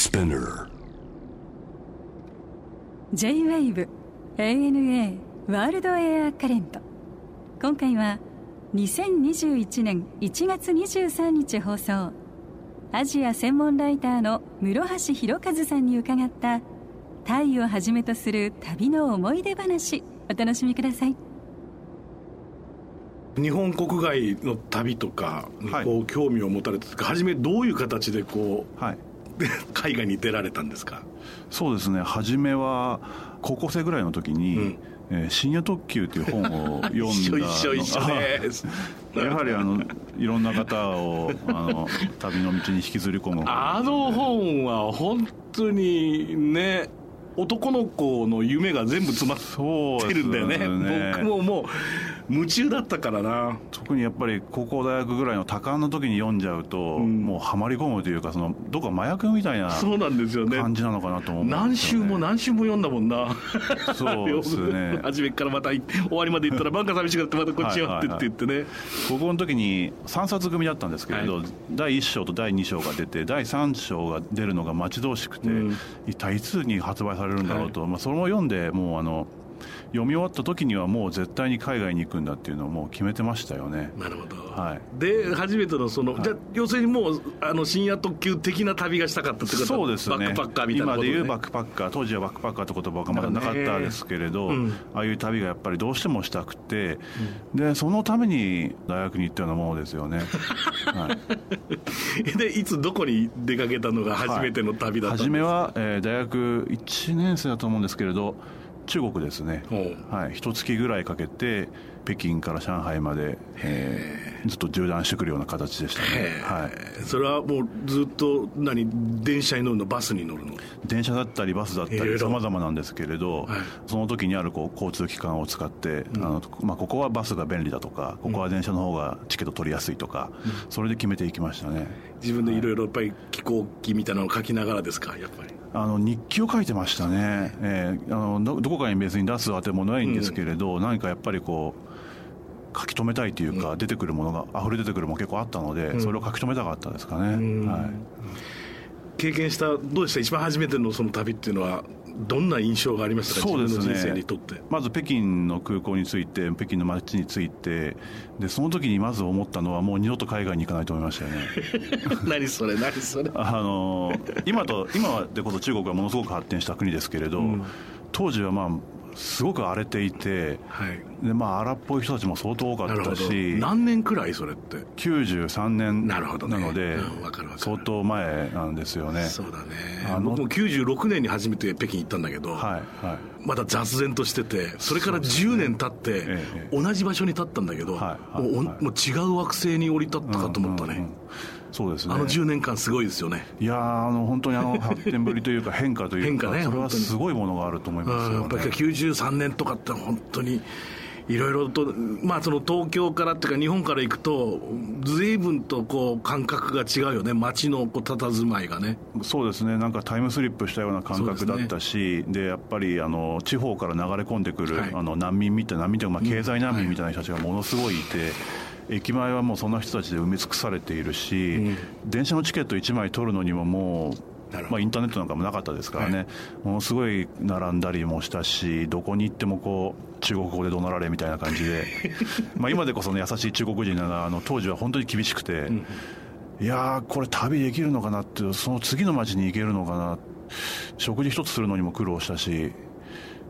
Spinner. J-WAVE ANA ワールドエアカレント今回は2021年1月23日放送。アジア専門ライターの室橋弘和さんに伺ったタイをはじめとする旅の思い出話。お楽しみください。日本国外の旅とかにこう興味を持たれたとか、初めどういう形でこう、はい、海外に出られたんですか？そうですね。初めは高校生ぐらいの時に、うん。えー、深夜特急という本を読んだ 一緒一緒一緒です やはりあのいろんな方をあの旅の道に引きずり込む。あの本は本当にね男の子の夢が全部詰まってるんだよね。ね。僕ももう夢中だったからな。特にやっぱり高校大学ぐらいの多感な時に読んじゃうと、うん、もうはまり込むというかそのどこか麻薬みたいなそうなんですよね。感じなのかなと思う、ね、何週も何週も読んだもんな。そうですね。初めからまた終わりまで行ったらバンカ寂しくなってまたこっちやってって言ってね、はいはい、高校の時に3冊組だったんですけれど、はい、第1章と第2章が出て第3章が出るのが待ち遠しくて、うん、一体いつに発売されるんだろうと、はい、まあ、それも読んでもうあの読み終わった時にはもう絶対に海外に行くんだっていうのをもう決めてましたよね。なるほど、はい、で初めてのその、はい、じゃ要するにもうあの深夜特急的な旅がしたかったってこと？そうですね。バックパッカーみたいな、ね、今でいうバックパッカー当時はバックパッカーって言葉がまだなかったですけれど、うん、ああいう旅がやっぱりどうしてもしたくて、うん、でそのために大学に行ったようなものですよね、はい、でいつどこに出かけたのが初めての旅だったんですか、はい、初めは、えー、大学1年生だと思うんですけれど中国ですね、はい、一月ぐらいかけて北京から上海まで、えー、ずっと縦断してくるような形でしたね、はい、それはもうずっと何？電車に乗るの？バスに乗るの？電車だったりバスだったりさまざまなんですけれど、はい、その時にあるこう交通機関を使って、うん、あのまあ、ここはバスが便利だとかここは電車の方がチケット取りやすいとか、うん、それで決めていきましたね。自分でいろいろやっぱり飛行機みたいなのを書きながらですか？やっぱりあの日記を書いてましたね、えー、あのどこかに別に出すあてもないんですけれど、うん、何かやっぱりこう書き留めたいというか、うん、出てくるものが溢れ出てくるもの結構あったので、うん、それを書き留めたかったですかね、はい、経験したどうでした？一番初めてのその旅っていうのはどんな印象がありましたか、そうですね、人生にとって。まず北京の空港に着いて、北京の街に着いて、でその時にまず思ったのは、もう二度と海外に行かないと思いましたよね。何それ、何それ？あの今と今でこそ中国はものすごく発展した国ですけれど、うん、当時はまあすごく荒れていて、はい、でまあ荒っぽい人たちも相当多かったし何年くらいそれって？93年なので、ねうん、相当前なんですよね。そうだね。僕も96年に初めて北京行ったんだけど、はいはい、まだ雑然としててそれから10年経って、ね、同じ場所に立ったんだけど、はいはい、もうもう違う惑星に降り立ったかと思ったね、うんうんうんそうですね、あの10年間、すごいですよね。いやあの本当にあの 発展ぶりというか、変化というか、ね、それはすごいものがあると思いますよ、ね、やっぱり93年とかって本当に。いろいろと、まあ、その東京からっていうか、日本から行くと、ずいぶんとこう感覚が違うよね、街のこう佇まいがね。そうですね、なんかタイムスリップしたような感覚だったし、で、ね、やっぱりあの地方から流れ込んでくる、はい、あの難民みたいな、難民というか、まあ、経済難民みたいな人たちがものすごいいて。はい駅前はもうそんな人たちで埋め尽くされているし、うん、電車のチケット1枚取るのにももうまあ、インターネットなんかもなかったですからね、はい、ものすごい並んだりもしたし、どこに行ってもこう中国語で怒鳴られみたいな感じで、まあ今でこそ、ね、優しい中国人なら、あの当時は本当に厳しくて、うん、いやー、これ、旅できるのかなって、その次の街に行けるのかな、食事一つするのにも苦労したし、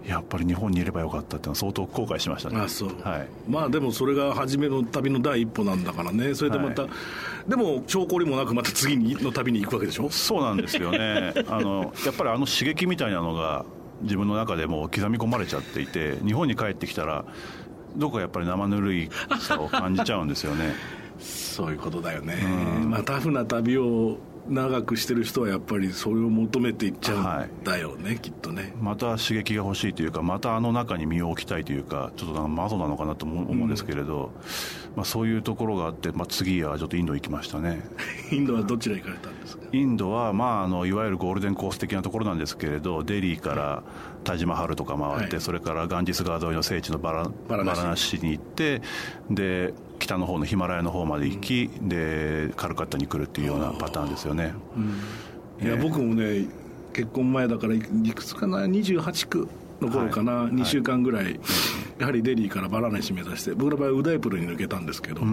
やっぱり日本にいればよかったってのは相当後悔しましたね。あそう、はい、まあでもそれが初めの旅の第一歩なんだからね。それでまた、はい、でも兆候りもなくまた次の旅に行くわけでしょ？そうなんですよね。あのやっぱりあの刺激みたいなのが自分の中でも刻み込まれちゃっていて日本に帰ってきたらどこかやっぱり生ぬるいさを感じちゃうんですよね。そういうことだよね、うん、まあタフな旅を長くしてる人はやっぱりそれを求めていっちゃうんだよね、はい、きっとね。また刺激が欲しいというかまたあの中に身を置きたいというかちょっと窓なのかなと思うんですけれど、うん、まあ、そういうところがあって、まあ、次はちょっとインド行きましたね。インドはどちら行かれたんですか？インドは、まあ、あのいわゆるゴールデンコース的なところなんですけれどデリーからタジマハルとか回って、はい、それからガンジス川沿いの聖地のバラバラナシに行ってで北の方のヒマラヤの方まで行き、うん、でカルカッタに来るっていうようなパターンですよね、うん、いや僕もね結婚前だからいくつかな28区の頃かな、はい、2週間ぐらい、はい、やはりデリーからバラナシ目指して僕の場合ウダイプルに抜けたんですけどや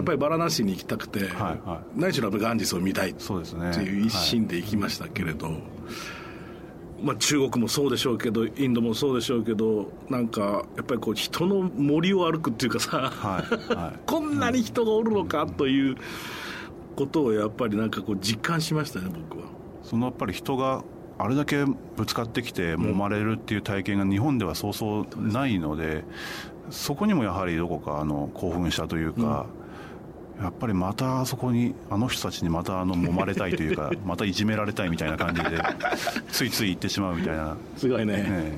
っぱりバラナシに行きたくて、はいはい、何しろガンジスを見たいっていう一心で行きましたけれど、まあ、中国もそうでしょうけどインドもそうでしょうけどなんかやっぱりこう人の森を歩くっていうかさ、はいはい、こんなに人がおるのかということをやっぱりなんかこう実感しましたね僕は。そのやっぱり人があれだけぶつかってきて揉まれるっていう体験が日本ではそうそうないので、そこにもやはりどこかあの興奮したというか、やっぱりまたそこにあの人たちにまたあの揉まれたいというか またいじめられたいみたいな感じでついつい行ってしまうみたいな。すごいね、ね、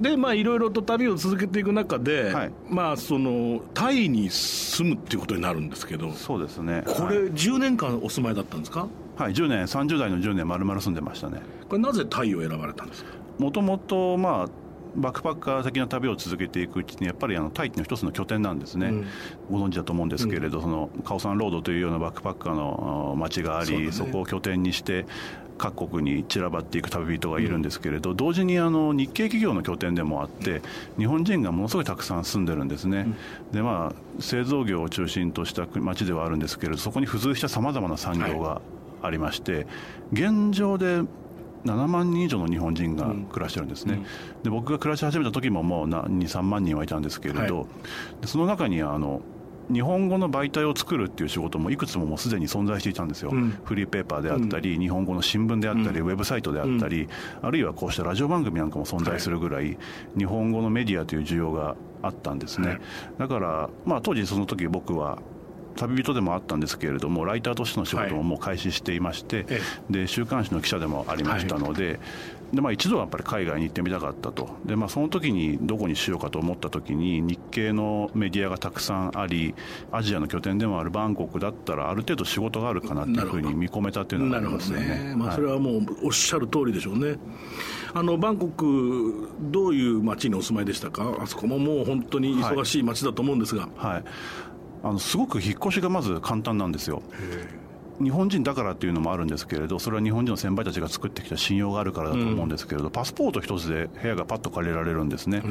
でまあいろいろと旅を続けていく中で、はい、まあそのタイに住むっていうことになるんですけどそうですね。これ10年間お住まいだったんですか？はい10年30代の10年丸々住んでましたね。これなぜタイを選ばれたんですか？もともとまあバックパッカー的な旅を続けていくうちにやっぱりあのタイっていうのは一つの拠点なんですね、うん、ご存知だと思うんですけれど、うん、そのカオサンロードというようなバックパッカーの街がありそ、ね,、こを拠点にして各国に散らばっていく旅人がいるんですけれど、うん、同時にあの日系企業の拠点でもあって、日本人がものすごいたくさん住んでるんですね、でまあ、製造業を中心とした街ではあるんですけれどそこに付随したさまざまな産業がありまして、現状で7万人以上の日本人が暮らしてるんですね、うん、で僕が暮らし始めた時ももう23万人はいたんですけれど、はい、その中にあの日本語の媒体を作るっていう仕事もいくつももうすでに存在していたんですよ、うん、フリーペーパーであったり、うん、日本語の新聞であったり、うん、ウェブサイトであったり、あるいはこうしたラジオ番組なんかも存在するぐらい、はい、日本語のメディアという需要があったんですね、はい、だから、まあ、当時その時僕は旅人でもあったんですけれどもライターとしての仕事ももう開始していまして、はい、で週刊誌の記者でもありましたのではい、でまあ、一度はやっぱり海外に行ってみたかったと。で、まあ、その時にどこにしようかと思った時に日系のメディアがたくさんありアジアの拠点でもあるバンコクだったらある程度仕事があるかなっていうふうに見込めたっていうのがありますよね、ね、まあ、それはもうおっしゃる通りでしょうね。あのバンコク、どういう街にお住まいでしたか、あそこももう本当に忙しい街だと思うんですが、はい、はいあのすごく引っ越しがまず簡単なんですよ。日本人だからっていうのもあるんですけれどそれは日本人の先輩たちが作ってきた信用があるからだと思うんですけれど、うん、パスポート一つで部屋がパッと借りられるんですね。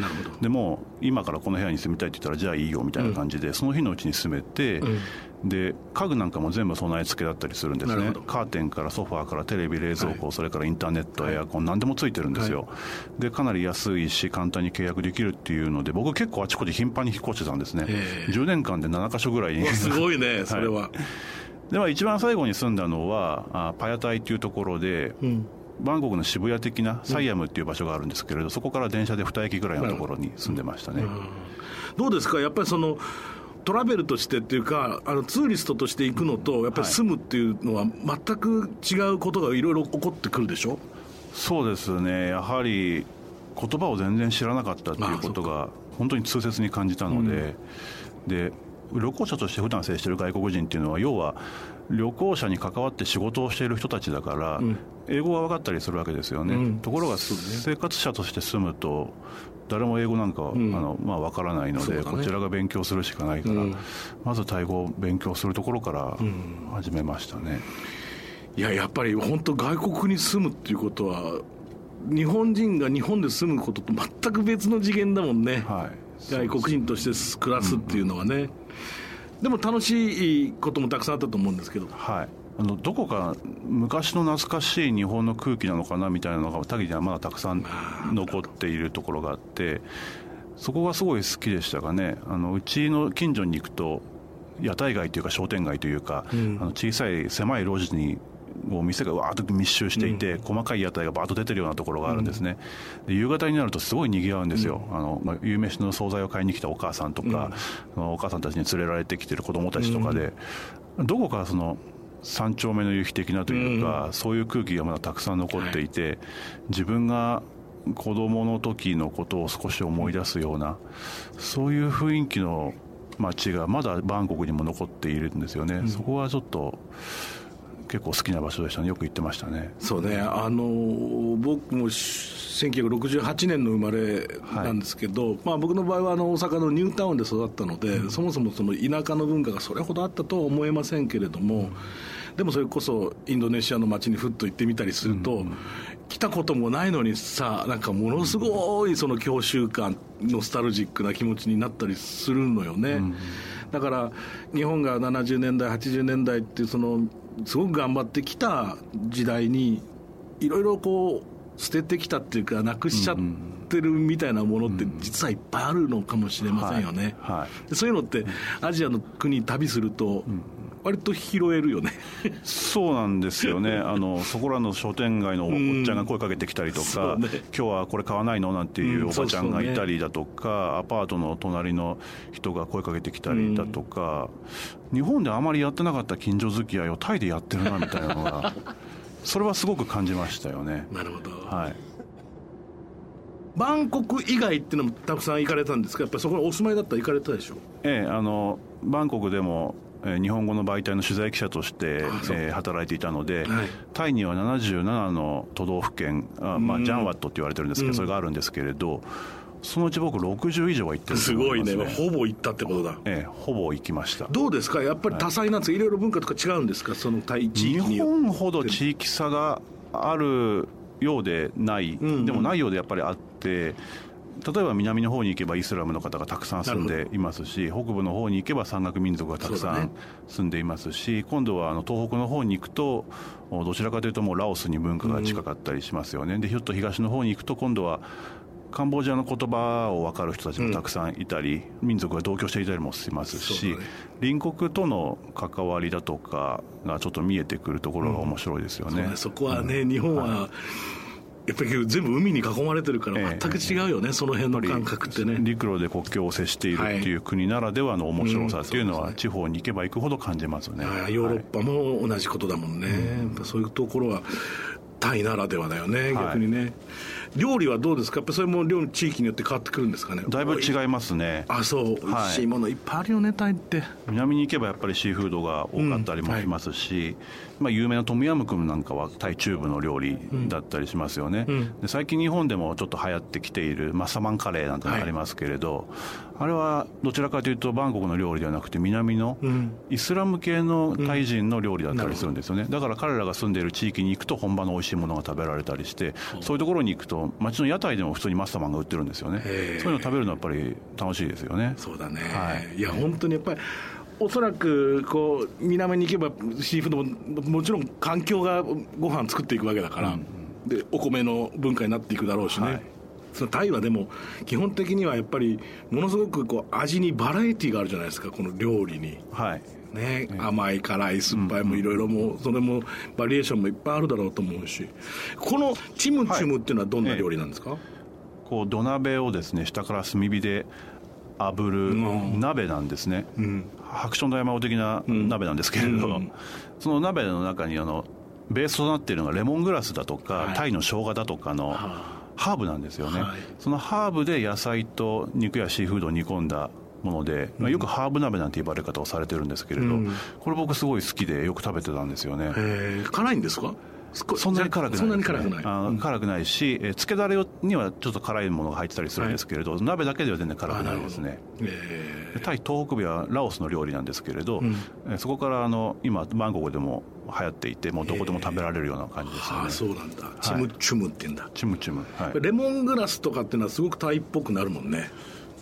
でも今からこの部屋に住みたいって言ったらじゃあいいよみたいな感じで、うん、その日のうちに住めて、うん、で家具なんかも全部備え付けだったりするんですね。カーテンからソファーからテレビ冷蔵庫、はい、それからインターネットエアコン、何でもついてるんですよ、はい、でかなり安いし簡単に契約できるっていうので僕結構あちこち頻繁に引っ越してたんですね。10年間で7か所ぐらいに。すごいね それは、はいでは一番最後に住んだのはあパヤタイっていうところで、うん、バンコクの渋谷的なサイアムっていう場所があるんですけれど、そこから電車で2駅ぐらいのところに住んでましたね、うん、どうですか？やっぱりそのトラベルとしてっていうかあのツーリストとして行くのとやっぱり住むっていうのは全く違うことがいろいろ起こってくるでしょ？そうですね。やはり言葉を全然知らなかったっていうことが本当に痛切に感じたので、うん、で旅行者として普段接している外国人っていうのは要は旅行者に関わって仕事をしている人たちだから、英語が分かったりするわけですよね、うん、ところが生活者として住むと誰も英語なんか、うん、あのまあ、分からないので、ね、こちらが勉強するしかないから、うん、まずタイ語を勉強するところから始めましたね、いややっぱり本当外国に住むっていうことは日本人が日本で住むことと全く別の次元だもんね、はい、外国人として暮らすっていうのはね、でも楽しいこともたくさんあったと思うんですけど。はい。あのどこか昔の懐かしい日本の空気なのかなみたいなのがタギにはまだたくさん残っているところがあってそこがすごい好きでしたがね。あのうちの近所に行くと屋台街というか商店街というか、うん、あの小さい狭い路地にもう店がわーっと密集していて、うん、細かい屋台がバーッと出てるようなところがあるんですね、うん、で夕方になるとすごい賑わうんですよ、うん、あのまあ、夕飯の惣菜を買いに来たお母さんとか、お母さんたちに連れられてきてる子供たちとかで、どこかその三丁目の夕日的なというか、そういう空気がまだたくさん残っていて、自分が子供の時のことを少し思い出すようなそういう雰囲気の街がまだバンコクにも残っているんですよね、そこはちょっと結構好きな場所でしたね。よく行ってましたね。そうね。あの僕も1968年の生まれなんですけど、はい、まあ、僕の場合はあの大阪のニュータウンで育ったので、うん、そもそもその田舎の文化がそれほどあったとは思えませんけれども、うん、でもそれこそインドネシアの街にふっと行ってみたりすると、うん、来たこともないのにさなんかものすごいその郷愁感ノスタルジックな気持ちになったりするのよね。だから日本が70年代80年代っていうそのすごく頑張ってきた時代にいろいろこう捨ててきたっていうかなくしちゃってるみたいなものって実はいっぱいあるのかもしれませんよね、はい。はい、そういうのってアジアの国旅すると、割と拾えるよね。そうなんですよね。あのそこらの商店街のおっちゃんが声かけてきたりとか、ね、今日はこれ買わないのなんていうおばちゃんがいたりだとか、アパートの隣の人が声かけてきたりだとか、うん、日本であまりやってなかった近所付き合いをタイでやってるなみたいなのが それはすごく感じましたよね。なるほど。はい。バンコク以外っていうのもたくさん行かれたんですか？やっぱりそこにお住まいだったら行かれたでしょ？ええあのバンコクでも日本語の媒体の取材記者として、えー、働いていたので、はい、タイには77の都道府県あ、まあ、ジャンワットって言われてるんですけど、それがあるんですけれどそのうち僕60以上は行ってる、ね、すごいね。ほぼ行ったってことだ。ええほぼ行きました。どうですか？やっぱり多彩なんですか、はい、いろいろ文化とか違うんですか？そのタイ地域日本ほど地域差があるようでない、うんうん、でもないようでやっぱりあって例えば南の方に行けばイスラムの方がたくさん住んでいますし北部の方に行けば山岳民族がたくさん住んでいますし、ね、今度はあの東北の方に行くとどちらかというともうラオスに文化が近かったりしますよね、うん、でひょっと東の方に行くと今度はカンボジアの言葉を分かる人たちもたくさんいたり、うん、民族が同居していたりもしますし、ね、隣国との関わりだとかがちょっと見えてくるところが面白いですよね。うん、そこはね、日本は、はいやっぱり全部海に囲まれてるから全く違うよね、えその辺の感覚ってね。陸路で国境を接しているっていう国ならではの面白さっていうのは地方に行けば行くほど感じますね、はい、ヨーロッパも同じことだもんね、はい、そういうところはタイならではだよね逆にね、はい料理はどうですか？やっぱそれも料地域によって変わってくるんですかね？だいぶ違いますね。あそう。美味しいものいっぱいあるよね、タイって南に行けばやっぱりシーフードが多かったりもしますし、まあ、有名なトムヤムクンなんかはタイ中部の料理だったりしますよね、うん、で最近日本でもちょっと流行ってきているマサマンカレーなんてありますけれど、はい、あれはどちらかというとバンコクの料理ではなくて南のイスラム系のタイ人の料理だったりするんですよね、だから彼らが住んでいる地域に行くと本場の美味しいものが食べられたりしてそういうところに行くと街の屋台でも普通にマスターマンが売ってるんですよね。そういうの食べるのはやっぱり楽しいですよね。そうだね、はい、いや本当にやっぱりおそらくこう南に行けばシーフードももちろん環境がご飯作っていくわけだから、うんうん、でお米の文化になっていくだろうしね、はい、そのタイはでも基本的にはやっぱりものすごくこう味にバラエティーがあるじゃないですかこの料理に。はいね、甘い辛い酸っぱいもいろいろもそれもバリエーションもいっぱいあるだろうと思うし。このチムチムっていうのはどんな料理なんですか、はい。こう土鍋をですね下から炭火で炙る鍋なんですね、うん、白鳥の山王的な鍋なんですけれど、うん、その鍋の中にあのベースとなっているのがレモングラスだとか、はい、タイの生姜だとかのハーブなんですよね、はい、そのハーブで野菜と肉やシーフードを煮込んだもので、まあ、よくハーブ鍋なんて言われ方をされてるんですけれど、うん、これ僕すごい好きでよく食べてたんですよね。辛いんですか？そんなに辛くない、そんなに辛くない、あ辛くないし、えつけだれにはちょっと辛いものが入ってたりするんですけれど、はい、鍋だけでは全然辛くないですね、えー、タイ東北部はラオスの料理なんですけれど、うん、そこからあの今バンコクでも流行っていてもうどこでも食べられるような感じですよね、あそうなんだ。チムチュムって言うんだ、チムチュム、はい、レモングラスとかっていうのはすごくタイっぽくなるもんね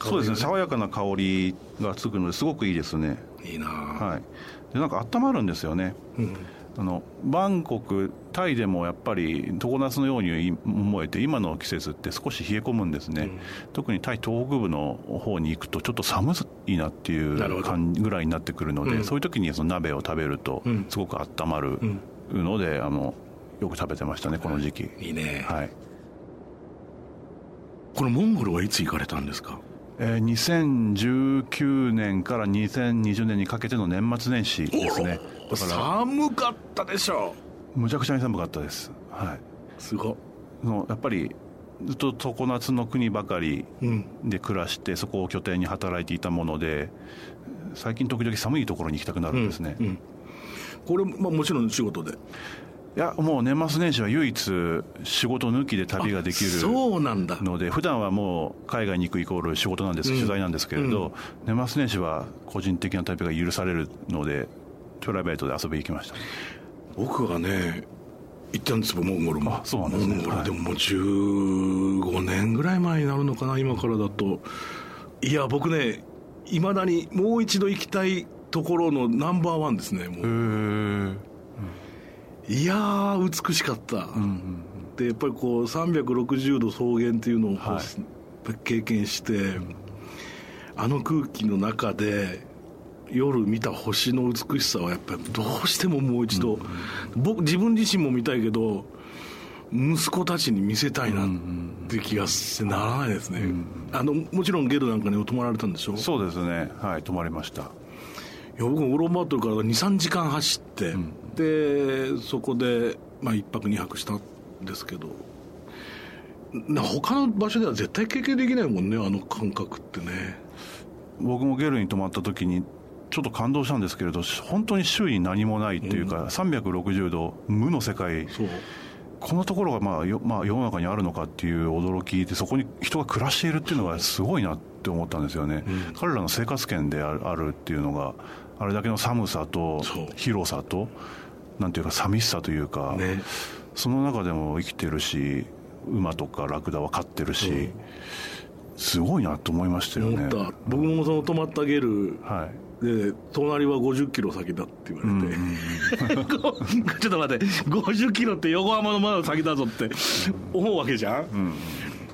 そうですね。爽やかな香りがつくのですごくいいですね。いいなはい。でなんか温まるんですよね、うん。あのバンコク、タイでもやっぱり常夏のように思えて今の季節って少し冷え込むんですね、うん、特にタイ東北部の方に行くとちょっと寒いなっていう感じぐらいになってくるので、うん、そういう時にその鍋を食べるとすごく温まるので、あのよく食べてましたねこの時期。いいね、はい、このモンゴルはいつ行かれたんですか？えー、2019年から2020年にかけての年末年始ですね。だから寒かったでしょうむちゃくちゃに寒かったです。はい。すごのやっぱりずっと常夏の国ばかりで暮らして、うん、そこを拠点に働いていたもので最近時々寒いところに行きたくなるんですね、うんうん。これ、まあ、もちろん仕事で？いやもう年末年始は唯一仕事抜きで旅ができるそうなんだ。ので普段はもう海外に行くイコール仕事なんです、うん、取材なんですけれど、うん、年末年始は個人的な旅が許されるのでプライベートで遊びに行きました。僕はね行ったんですモンゴルも。そうなんですね、モンゴルでももう15年ぐらい前になるのかな今からだと。いや僕ねいまだにもう一度行きたいところのナンバーワンですねもういやー美しかった、うんうんうん、でやっぱりこう360度草原っていうのを、はい、経験して、うん、あの空気の中で夜見た星の美しさはやっぱりどうしてももう一度、うんうん、僕自分自身も見たいけど息子たちに見せたいなって気がしてならないですね、うんうん、あのもちろんゲルなんかにも泊まられたんでしょ？そうですね。はい泊まりましたいや僕もウロンバートルから23時間走って、うん、でそこで、まあ、1泊2泊したんですけど他の場所では絶対経験できないもんねあの感覚ってね。僕もゲルに泊まった時にちょっと感動したんですけれど本当に周囲に何もないっていうか、うん、360度無の世界。このところがまあよ、まあ、世の中にあるのかっていう驚きでそこに人が暮らしているっていうのがすごいなって思ったんですよね、うん、彼らの生活圏であるっていうのがあれだけの寒さと広さとなんていうか寂しさというか、ね、その中でも生きてるし馬とかラクダは飼ってるし、うん、すごいなと思いましたよね。僕もその泊まったゲル、はい。で隣は50キロ先だって言われて、うん、ちょっと待って。50キロって横浜のまだ先だぞって思うわけじゃん、うん、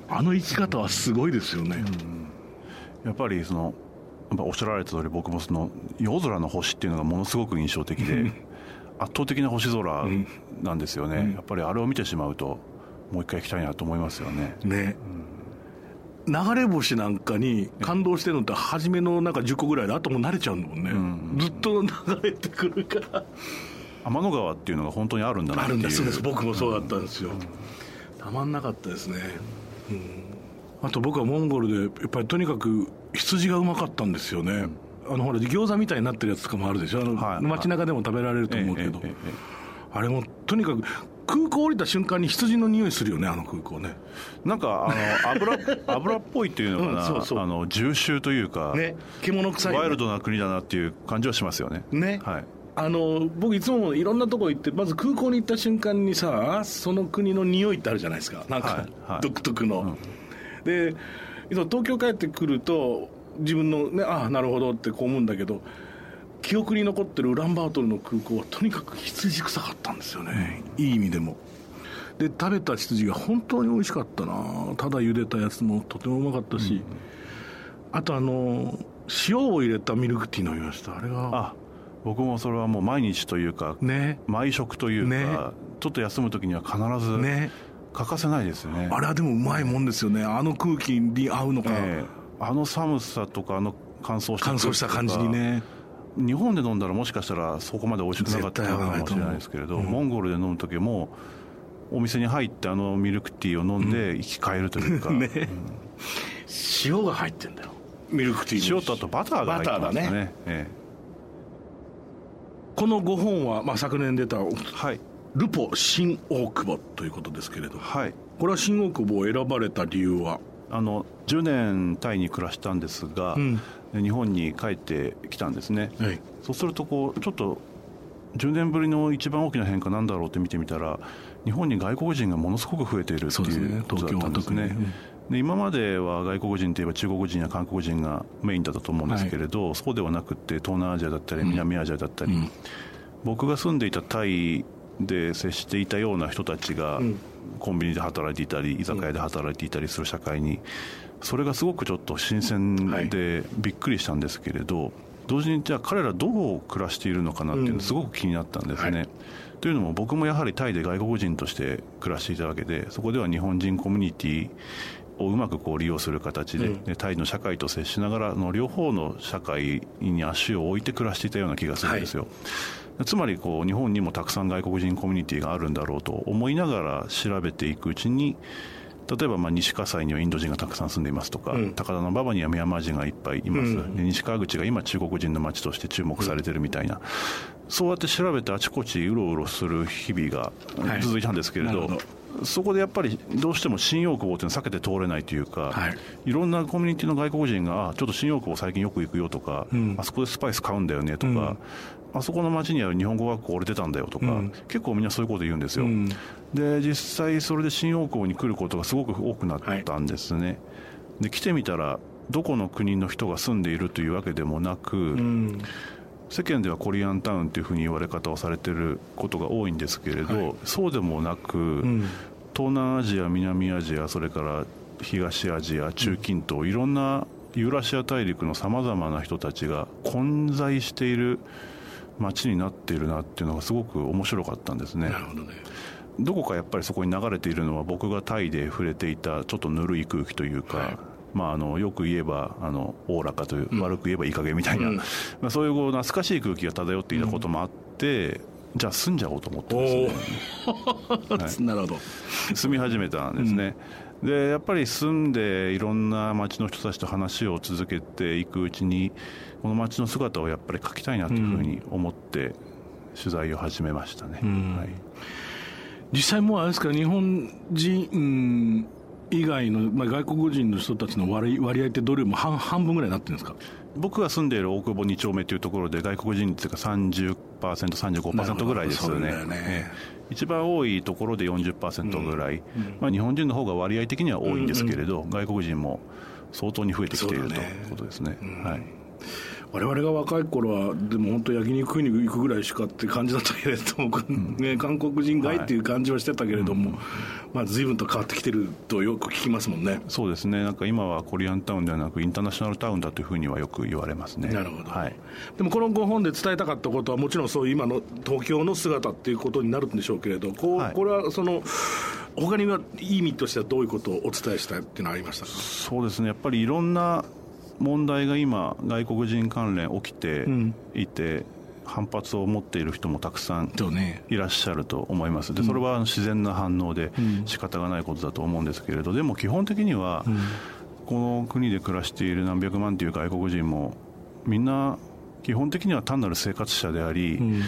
あの生き方はすごいですよね、うん、やっぱりそのぱおっしゃられた通り僕もその夜空の星っていうのがものすごく印象的で圧倒的な星空なんですよね、やっぱりあれを見てしまうともう一回行きたいなと思いますよね。ね、流れ星なんかに感動してるのって初めのなんか10個ぐらいであともう慣れちゃうんだもんね、うん、ずっと流れてくるから。天の川っていうのが本当にあるんだなっていう。あるんですです。僕もそうだったんですよ、うん、たまんなかったですね、うん、あと僕はモンゴルでやっぱりとにかく羊がうまかったんですよね、あのほら餃子みたいになってるやつとかもあるでしょ。あの、はい、街中でも食べられると思うけど、あれもとにかく空港降りた瞬間に羊の匂いするよねあの空港ね。なんかあの油 油っぽいっていうのかな、うん、そうそう。あの重臭というか、ね、獣臭い、ワイルドな国だなっていう感じはしますよね。ね、はい、あの僕いつもいろんなとこ行ってまず空港に行った瞬間にさその国の匂いってあるじゃないですか。なんか、はいはい、独特の、うん、で東京帰ってくると自分のねああなるほどってこう思うんだけど記憶に残ってるウランバートルの空港はとにかく羊臭かったんですよね、うん、いい意味でも。で食べた羊が本当に美味しかったな。ただ茹でたやつもとてもうまかったし、うん、あとあの塩を入れたミルクティー飲みました。あれが。あ僕もそれはもう毎日というか、ね、毎食というか、ね、ちょっと休む時には必ず、ね、欠かせないですよね。あれはでもうまいもんですよね。あの空気に合うのか、えー、あの寒さとかあの乾燥した乾燥した感じにね。日本で飲んだらもしかしたらそこまで美味しくなかったかもしれないですけれど、うん、モンゴルで飲む時もお店に入ってあのミルクティーを飲んで生き返るというか、ね、うん、塩が入ってんだよミルクティー塩とあとバターが入ってますね。ね、ええ、この5本は、まあ、昨年出た、はい、ルポ新大久保ということですけれど、はい、これは新大久保を選ばれた理由は？あの10年タイに暮らしたんですが、うん、日本に帰ってきたんですね、はい、そうするとこうちょっと10年ぶりの一番大きな変化なんだろうって見てみたら日本に外国人がものすごく増えているっていうことだったんですね。で今までは外国人といえば中国人や韓国人がメインだったと思うんですけれど、はい、そうではなくて東南アジアだったり南アジアだったり、うん、僕が住んでいたタイで接していたような人たちが、コンビニで働いていたり居酒屋で働いていたりする社会にそれがすごくちょっと新鮮でびっくりしたんですけれど、同時にじゃあ彼らどう暮らしているのかなっていうのすごく気になったんですね。うんはい、というのも僕もやはりタイで外国人として暮らしていたわけでそこでは日本人コミュニティをうまくこう利用する形で、うん、タイの社会と接しながらの両方の社会に足を置いて暮らしていたような気がするんですよ。はい、つまりこう日本にもたくさん外国人コミュニティがあるんだろうと思いながら調べていくうちに例えばまあ西葛西にはインド人がたくさん住んでいますとか、うん、高田馬場にはミャンマー人がいっぱいいます、うん、西川口が今中国人の街として注目されてるみたいな、そうやって調べてあちこちうろうろする日々が続いたんですけれど、はいそこでやっぱりどうしても新大久保っていうのは避けて通れないというか、はい、いろんなコミュニティの外国人が、ちょっと新大久保最近よく行くよとか、うん、あそこでスパイス買うんだよねとか、うん、あそこの町にある日本語学校俺出たんだよとか、うん、結構みんなそういうこと言うんですよ、で実際それで新大久保に来ることがすごく多くなったんですね、はい、で来てみたらどこの国の人が住んでいるというわけでもなく、世間ではコリアンタウンというふうに言われ方をされてることが多いんですけれど、はい、そうでもなく、うん、東南アジア南アジアそれから東アジア中近東、うん、いろんなユーラシア大陸のさまざまな人たちが混在している街になっているなっていうのがすごく面白かったんですね。なるほどね。どこかやっぱりそこに流れているのは僕がタイで触れていたちょっとぬるい空気というか、はいまあ、あのよく言えばあのおおらかという、うん、悪く言えばいい加減みたいな、うん、まあ、そういうこう懐かしい空気が漂っていたこともあって、じゃあ住んじゃおうと思ってですね、はい、なるほど。住み始めたんですね、でやっぱり住んでいろんな町の人たちと話を続けていくうちにこの町の姿をやっぱり描きたいなというふうに思って取材を始めましたね、はい、実際もうあれですか日本人、以外の、まあ、外国人の人たちの割割合ってどれも半半分ぐらいになってるんですか？僕が住んでいる大久保2丁目というところで外国人率が30%、35%ぐらいですよね。ね。一番多いところで40%ぐらい、うん、まあ、日本人の方が割合的には多いんですけれど、うんうん、外国人も相当に増えてきている、ということですね。はい我々が若い頃はでも本当焼肉食いに行くぐらいしかって感じだったけれども、うん、ね、韓国人街っていう感じはしてたけれども、はい、まあ、随分と変わってきてるとよく聞きますもんね。そうですね。なんか今はコリアンタウンではなくインターナショナルタウンだというふうにはよく言われますね。なるほど、はい、でもこの5本で伝えたかったことはもちろんそういう今の東京の姿っていうことになるんでしょうけれどこう、はい、これはその他にはいい意味としてはどういうことをお伝えしたいっていうのはありましたそうですね。やっぱりいろんな問題が今、外国人関連起きていて、うん、反発を持っている人もたくさんいらっしゃると思います、でそれは自然な反応で仕方がないことだと思うんですけれど、でも基本的には、この国で暮らしている何百万という外国人も、みんな基本的には単なる生活者であり、うん、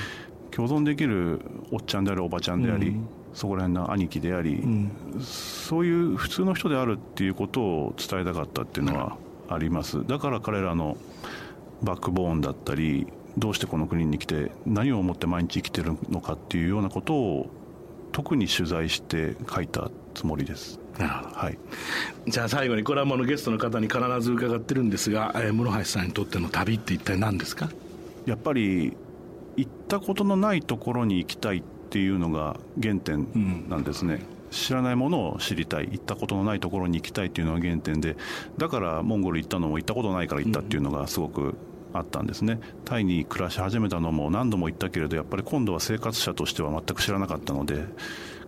共存できるおっちゃんであるおばちゃんであり、うん、そこら辺の兄貴であり、うん、そういう普通の人であるっていうことを伝えたかったっていうのはあります。だから彼らのバックボーンだったりどうしてこの国に来て何を思って毎日生きてるのかっていうようなことを特に取材して書いたつもりです。なるほど、はい、じゃあ最後にこれはものゲストの方に必ず伺ってるんですが、えー、室橋さんにとっての旅って一体何ですか？やっぱり行ったことのないところに行きたいっていうのが原点なんですね、うん知らないものを知りたい行ったことのないところに行きたいっていうのが原点でだからモンゴル行ったのも行ったことないから行ったっていうのがすごくあったんですね。タイに暮らし始めたのも何度も行ったけれどやっぱり今度は生活者としては全く知らなかったので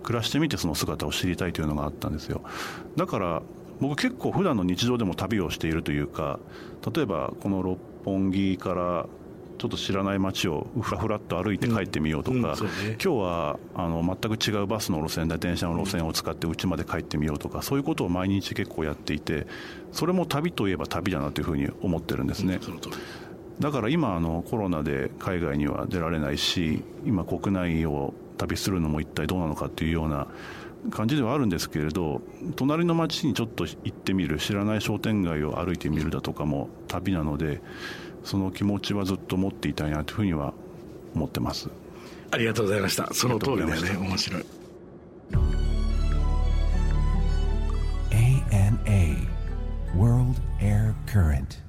暮らしてみてその姿を知りたいというのがあったんですよ。だから僕結構普段の日常でも旅をしているというか例えばこの六本木からちょっと知らない街をふらふらっと歩いて帰ってみようとか、うんうんね、今日はあの全く違うバスの路線で電車の路線を使って家まで帰ってみようとかそういうことを毎日結構やっていてそれも旅といえば旅だなというふうに思ってるんですね。だから今あのコロナで海外には出られないし今国内を旅するのも一体どうなのかっていうような感じではあるんですけれど隣の町にちょっと行ってみる知らない商店街を歩いてみるだとかも旅なのでその気持ちはずっと持っていたいなというふうには思ってます。ありがとうございました。その通りだよね。面白い。ANA World Air Current.